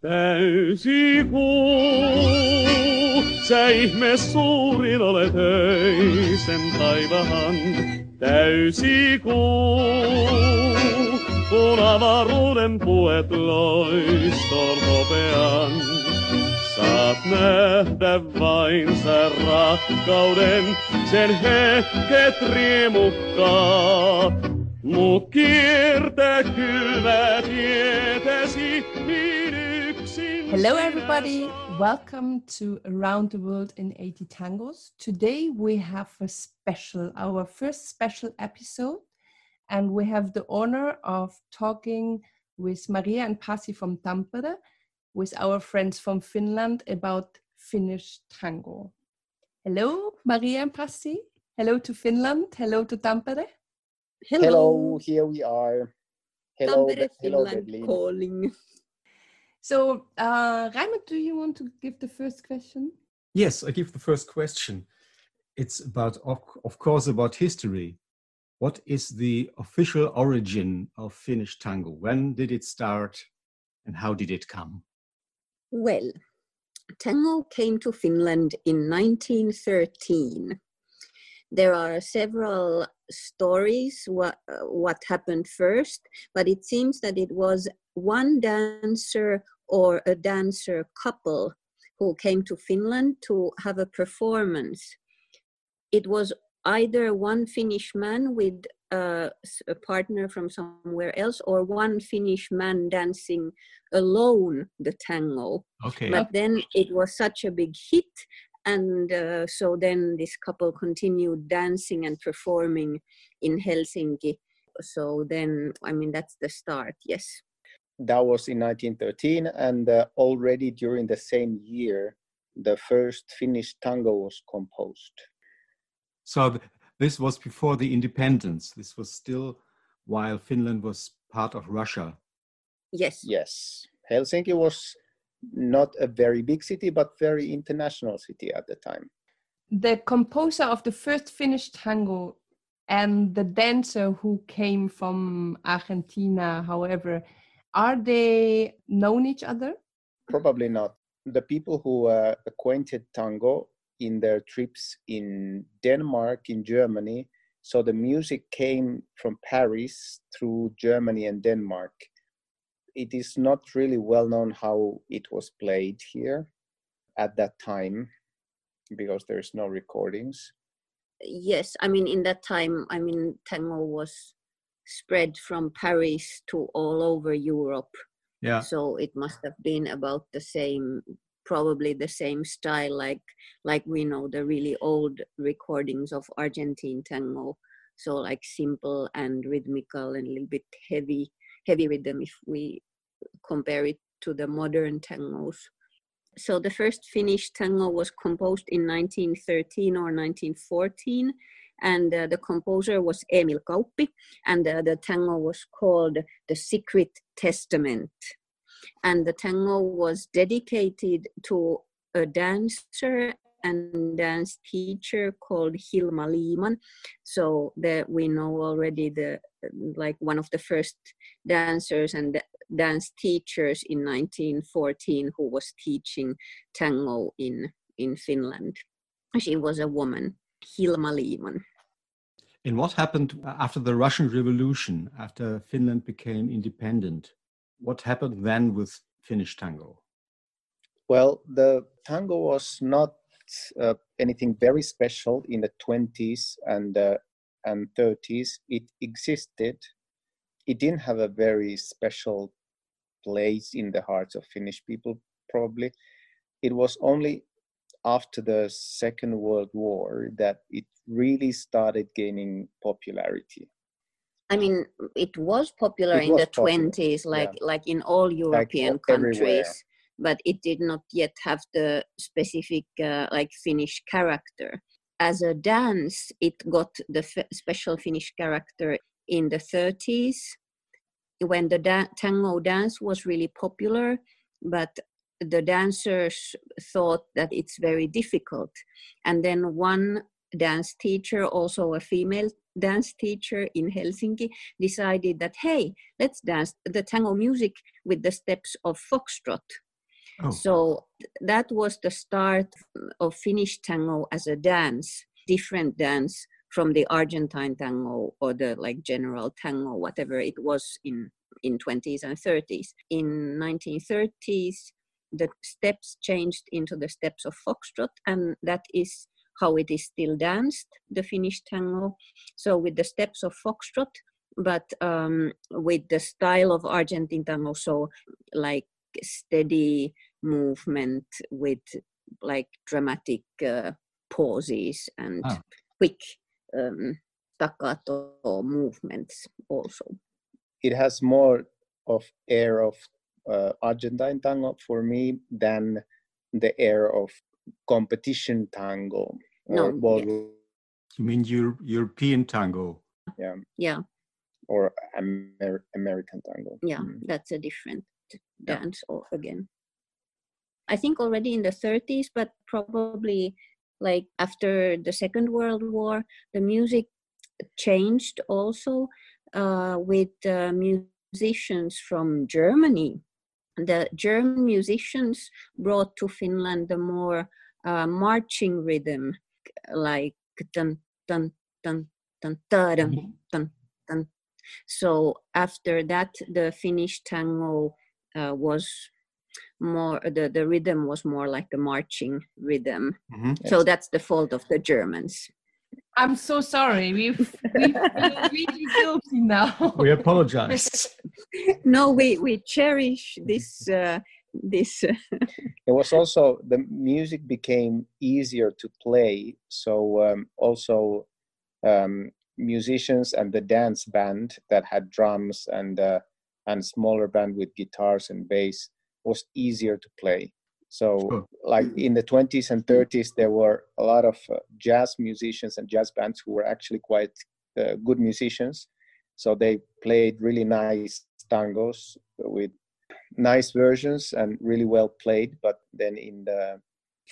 Täysi kuu, sä ihme suurin olet öisen taivahan. Täysi kuu, kun avaruuden puet loiston hopean. Saat nähdä vain sä rakkauden, sen hetket riemukkaat. Muu kiertä kylmä tietäsi. Hello, everybody. Welcome to Around the World in 80 Tangos. Today we have a special, our first special episode, and we have the honor of talking with Maria and Pasi from Tampere, with our friends from Finland about Finnish tango. Hello, Maria and Pasi. Hello to Finland. Hello to Tampere. Hello, Hello here we are. Hello, Tampere, Be- hello, Finland calling. So, uh, Raimund, do you want to give the first question? Yes, I give the first question. It's about, of, of course, about history. What is the official origin of Finnish tango? When did it start and how did it come? Well, tango came to Finland in 1913. There are several stories what, what happened first, but it seems that it was one dancer or a dancer couple who came to Finland to have a performance. It was either one Finnish man with uh, a partner from somewhere else or one Finnish man dancing alone the tango. Okay. But then it was such a big hit, and uh, so then this couple continued dancing and performing in Helsinki. So then, I mean, that's the start, yes. That was in 1913, and uh, already during the same year, the first Finnish tango was composed. So th- this was before the independence. This was still while Finland was part of Russia. Yes. Yes, Helsinki was not a very big city, but very international city at the time. the composer of the first Finnish tango and the dancer who came from Argentina, however, are they known each other? Probably not. The people who uh, acquainted tango in their trips in Denmark, in Germany, so the music came from Paris through Germany and Denmark. It is not really well known how it was played here at that time because there's no recordings. Yes. I mean, in that time, I mean, tango was spread from Paris to all over Europe. Yeah. so it must have been about the same probably the same style like like we know the really old recordings of argentine tango so like simple and rhythmical and a little bit heavy heavy rhythm if we compare it to the modern tangos so the first finnish tango was composed in 1913 or 1914 and uh, the composer was Emil Kauppi, and uh, the tango was called the Secret Testament. And the tango was dedicated to a dancer and dance teacher called Hilma Lehmann. So that we know already the like one of the first dancers and dance teachers in 1914 who was teaching tango in in Finland. She was a woman, Hilma Lehmann. And what happened after the Russian Revolution, after Finland became independent? What happened then with Finnish tango? Well, the tango was not uh, anything very special in the 20s and uh, and 30s. It existed. It didn't have a very special place in the hearts of Finnish people. Probably, it was only after the Second World War that it really started gaining popularity. I mean, it was popular It in was the popular, twenties, like like in all European everywhere. countries, but it did not yet have the specific uh, like Finnish character. As a dance, it got the f- special Finnish character in the thirties when the da- tango dance was really popular, but the dancers thought that it's very difficult. And then one dance teacher, also a female dance teacher in Helsinki, decided that, hey, let's dance the tango music with the steps of foxtrot. Oh. So that was the start of Finnish tango as a dance, different dance from the Argentine tango or the like general tango, whatever it was in in 20s and 30s. In 1930s, the steps changed into the steps of foxtrot, and that is how it is still danced, the Finnish tango. So with the steps of foxtrot, but um, with the style of Argentine tango, so like steady movement with like dramatic uh, pauses and Ah. quick um, staccato movements also. It has more of air of uh, Argentine tango for me than the air of competition tango. No, or yes. ballroom, You mean Euro- European tango? yeah, Yeah, or Amer- American tango. yeah, Mm. that's a different dance or again. I think already in the 30s, but probably like after the Second World War, the music changed also uh, with uh, musicians from Germany. The German musicians brought to Finland the more uh, marching rhythm, like dun dun dun dun dun dun dun. dun. So after that, the Finnish tango uh, was more the the rhythm was more like a marching rhythm. Mhm. So Yes. that's the fault of the Germans. I'm so sorry. We we feel really guilty now. We apologize. no, we we cherish this uh, this. Uh, It was also the music became easier to play, so um, also um, musicians and the dance band that had drums and uh, and smaller band with guitars and bass was easier to play. So, Sure. like in the 20s and 30s, there were a lot of uh, jazz musicians and jazz bands who were actually quite uh, good musicians. So they played really nice tangos with nice versions and really well played. But then in the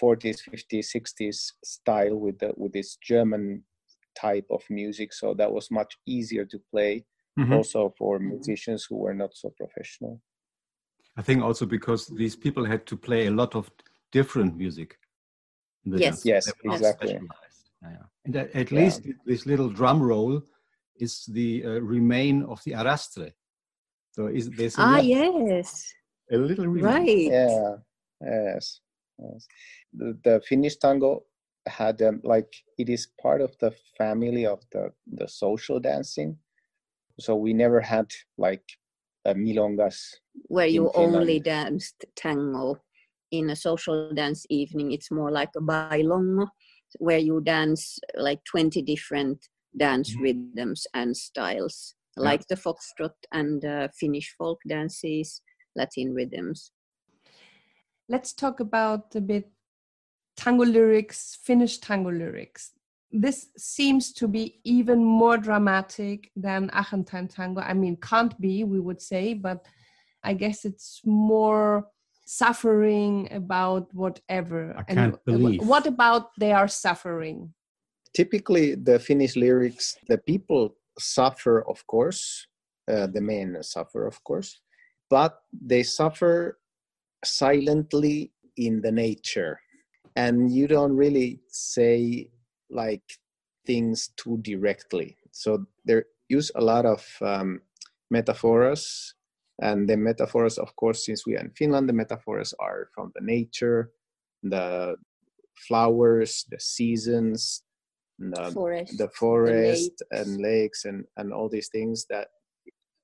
40s, 50s, 60s style with the with this German type of music, so that was much easier to play Mhm. also for musicians who were not so professional. I think also because these people had to play a lot of different music. Yes. dance. Yes, They were not exactly. Yeah, yeah. And at, at Yeah. least this little drum roll is the uh, remain of the arrastre. So is there's ah, lot- yes, a little remain. right. Yeah, yes, yes. The, the Finnish tango had um, like it is part of the family of the the social dancing. So we never had like a milongas. Where you only danced tango in a social dance evening. It's more like a bailongo, where you dance like twenty different dance Mhm. rhythms and styles, Yeah. like the foxtrot and uh, Finnish folk dances, Latin rhythms. Let's talk about a bit tango lyrics, Finnish tango lyrics. This seems to be even more dramatic than Argentine tango. I mean, can't be, we would say, but I guess it's more suffering about whatever. I And can't wh- believe. What about they are suffering? Typically, the Finnish lyrics, the people suffer, of course. Uh, the men suffer, of course, but they suffer silently in the nature, and you don't really say like things too directly. So they use a lot of um, metaphors, and the metaphors, of course, since we are in Finland, the metaphors are from the nature, the flowers, the seasons, the, forest, the forest lakes. and lakes and, and all these things that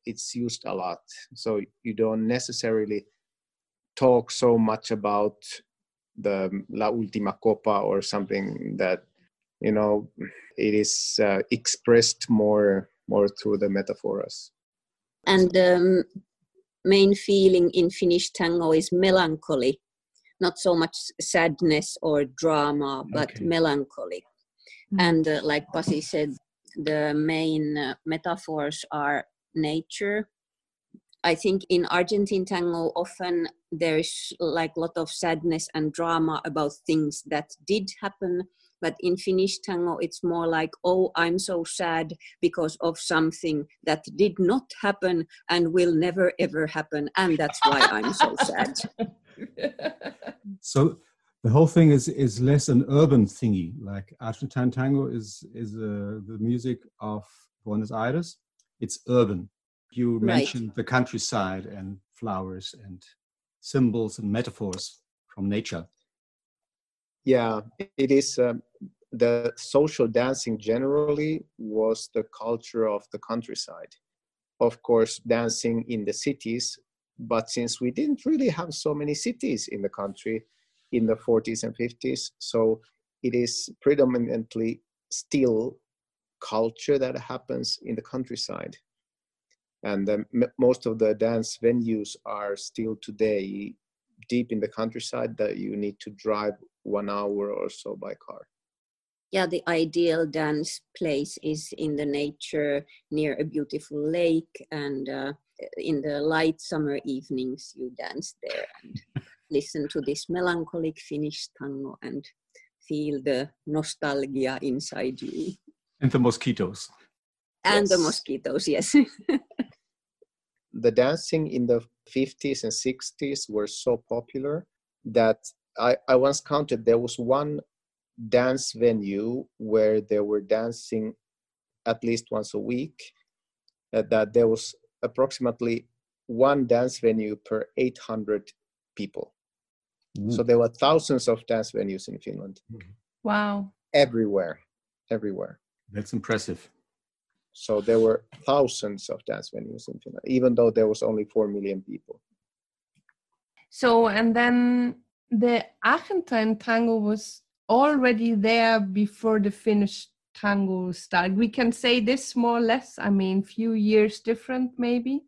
it's used a lot. So you don't necessarily talk so much about the La Última Copa or something that you know it is uh, expressed more more through the metaphors. And the um, main feeling in Finnish tango is melancholy, not so much sadness or drama, but Okay. melancholy. And uh, like Pasi said, the main uh, metaphors are nature. I think in Argentine tango, often there's like a lot of sadness and drama about things that did happen. But in Finnish tango, it's more like, oh, I'm so sad because of something that did not happen and will never ever happen. And that's why I'm so sad. So the whole thing is is less an urban thingy. Like Argentine tango is is uh, the music of Buenos Aires. It's urban. You Right. mentioned the countryside and flowers and symbols and metaphors from nature. Yeah, it is. Um, the social dancing generally was the culture of the countryside. Of course, dancing in the cities, but since we didn't really have so many cities in the country in the 40s and 50s, so it is predominantly still culture that happens in the countryside. And um, most of the dance venues are still today deep in the countryside that you need to drive one hour or so by car. yeah the ideal dance place is in the nature near a beautiful lake and uh, in the light summer evenings you dance there and listen to this melancholic finnish tango and feel the nostalgia inside you And the mosquitoes. and the mosquitoes yes The dancing in the 50s and 60s were so popular that I, I once counted there was one dance venue where they were dancing at least once a week, uh, that there was approximately one dance venue per 800 people. So there were thousands of dance venues in Finland, Wow. everywhere, everywhere. That's impressive. So there were thousands of dance venues in Finland, even though there was only 4 million people. So, and then the Argentine tango was already there before the Finnish tango started. We can say this more or less. I mean, few years different maybe,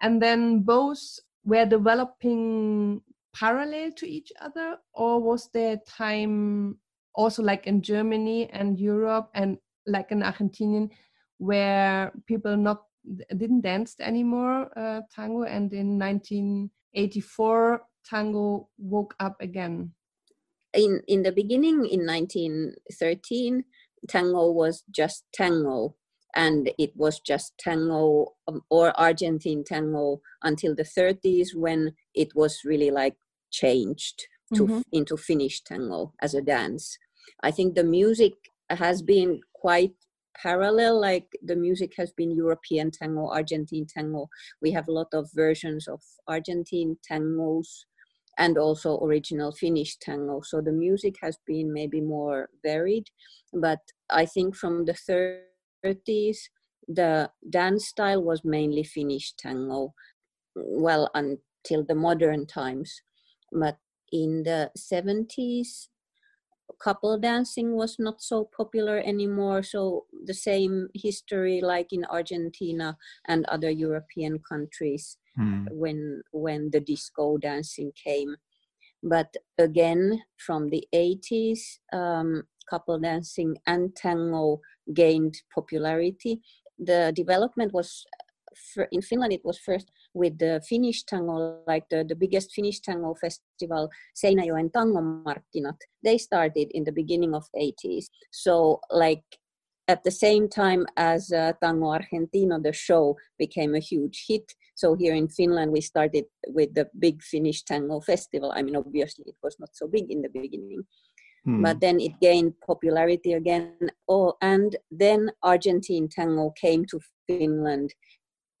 and then both were developing parallel to each other, or was there time also like in Germany and Europe and like in Argentinian where people not didn't dance anymore uh, tango and in 1984 tango woke up again in in the beginning in 1913 tango was just tango and it was just tango um, or argentine tango until the 30s when it was really like changed to Mhm. into finnish tango as a dance i think the music has been quite parallel like the music has been european tango argentine tango we have a lot of versions of argentine tangos and also original Finnish tango. So the music has been maybe more varied, but I think from the 30s, the dance style was mainly Finnish tango, well, until the modern times. But in the 70s, couple dancing was not so popular anymore. So the same history like in Argentina and other European countries Hmm. when when the disco dancing came but again from the 80s um, couple dancing and tango gained popularity the development was in finland it was first with the finnish tango like the, the biggest finnish tango festival seinäjoen tangomarkkinat they started in the beginning of 80s so like at the same time as uh, Tango Argentino, the show became a huge hit. So here in Finland, we started with the big Finnish tango festival. I mean, obviously, it was not so big in the beginning, Hmm. but then it gained popularity again. Oh, and then Argentine tango came to Finland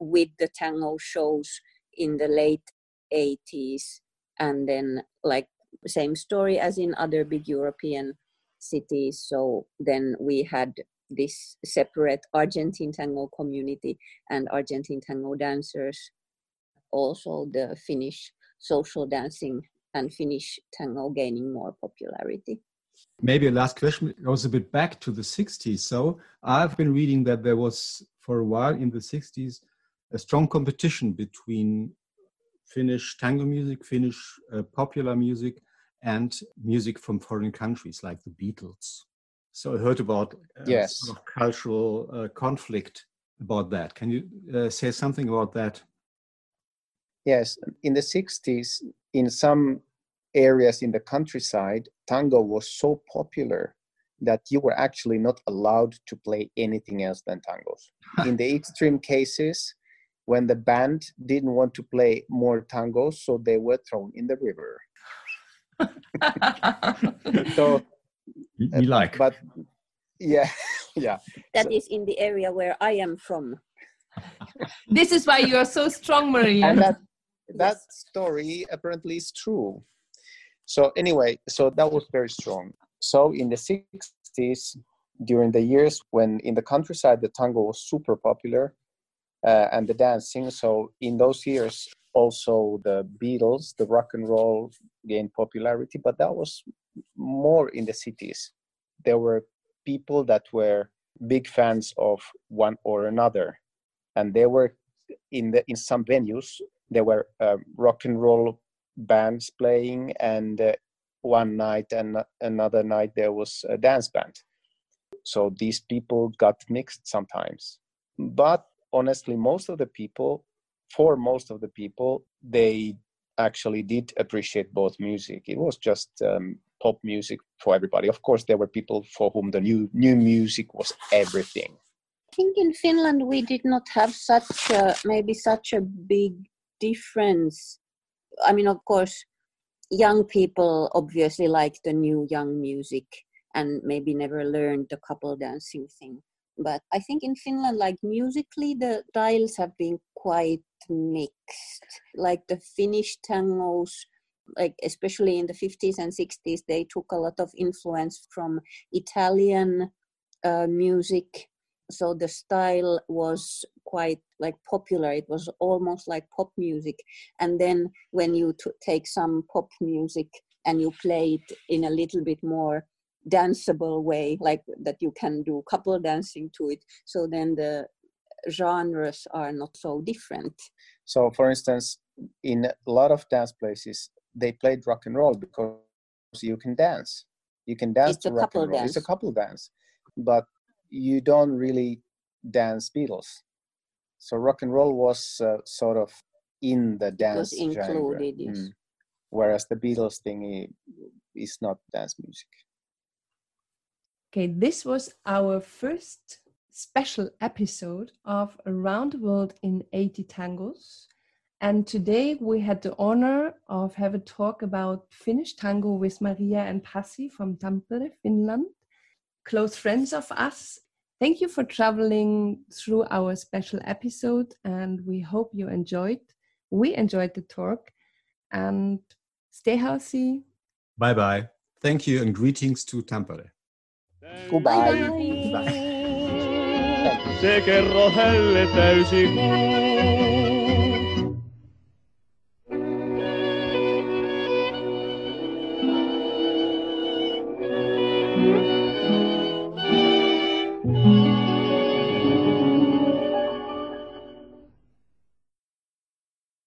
with the tango shows in the late 80s, and then like same story as in other big European cities. So then we had this separate Argentine tango community and Argentine tango dancers, also the Finnish social dancing and Finnish tango gaining more popularity. Maybe a last question goes a bit back to the 60s. So I've been reading that there was, for a while in the 60s, a strong competition between Finnish tango music, Finnish uh, popular music, and music from foreign countries like the Beatles. So I heard about uh, Yes. sort of cultural uh, conflict about that. Can you uh, say something about that? Yes, in the 60s, in some areas in the countryside, tango was so popular that you were actually not allowed to play anything else than tangos. in the extreme cases, when the band didn't want to play more tangos, so they were thrown in the river. so We, we uh, like. but yeah yeah That So- is in the area where I am from. this is why you are so strong, Maria. and that that Yes. story apparently is true so anyway so that was very strong so in the 60s during the years when in the countryside the tango was super popular uh, and the dancing. So in those years also the beatles the rock and roll gained popularity but that was more in the cities. There were people that were big fans of one or another and they were in the in some venues there were um, rock and roll bands playing and uh, one night and another night there was a dance band. So these people got mixed sometimes. But honestly most of the people for most of the people they actually did appreciate both music it was just um, pop music for everybody of course there were people for whom the new new music was everything I think in Finland we did not have such a, maybe such a big difference. I mean, of course, young people obviously like the new young music and maybe never learned the couple dancing thing. But I think in Finland, like musically, the styles have been quite mixed. Like the Finnish tangos, like especially in the 50s and 60s, they took a lot of influence from Italian uh, music. So the style was quite like popular. It was almost like pop music. And then when you t- take some pop music and you play it in a little bit more danceable way like that you can do couple dancing to it so then the genres are not so different So, for instance, in a lot of dance places, they played rock and roll because you can dance. You can dance It's to a rock couple and roll. It's a couple dance, but you don't really dance Beatles. So, rock and roll was uh, sort of in the dance genre. included, yes. Mm. Whereas the Beatles thing is not dance music. Okay, this was our first special episode of Around the World in 80 Tangos. And today we had the honor of have a talk about Finnish tango with Maria and Pasi from Tampere, Finland, close friends of us. Thank you for traveling through our special episode and we hope you enjoyed. We enjoyed the talk and stay healthy. Bye bye. Thank you and greetings to Tampere. Goodbye. Bye. Bye. Se kerro hälle täysi kuu.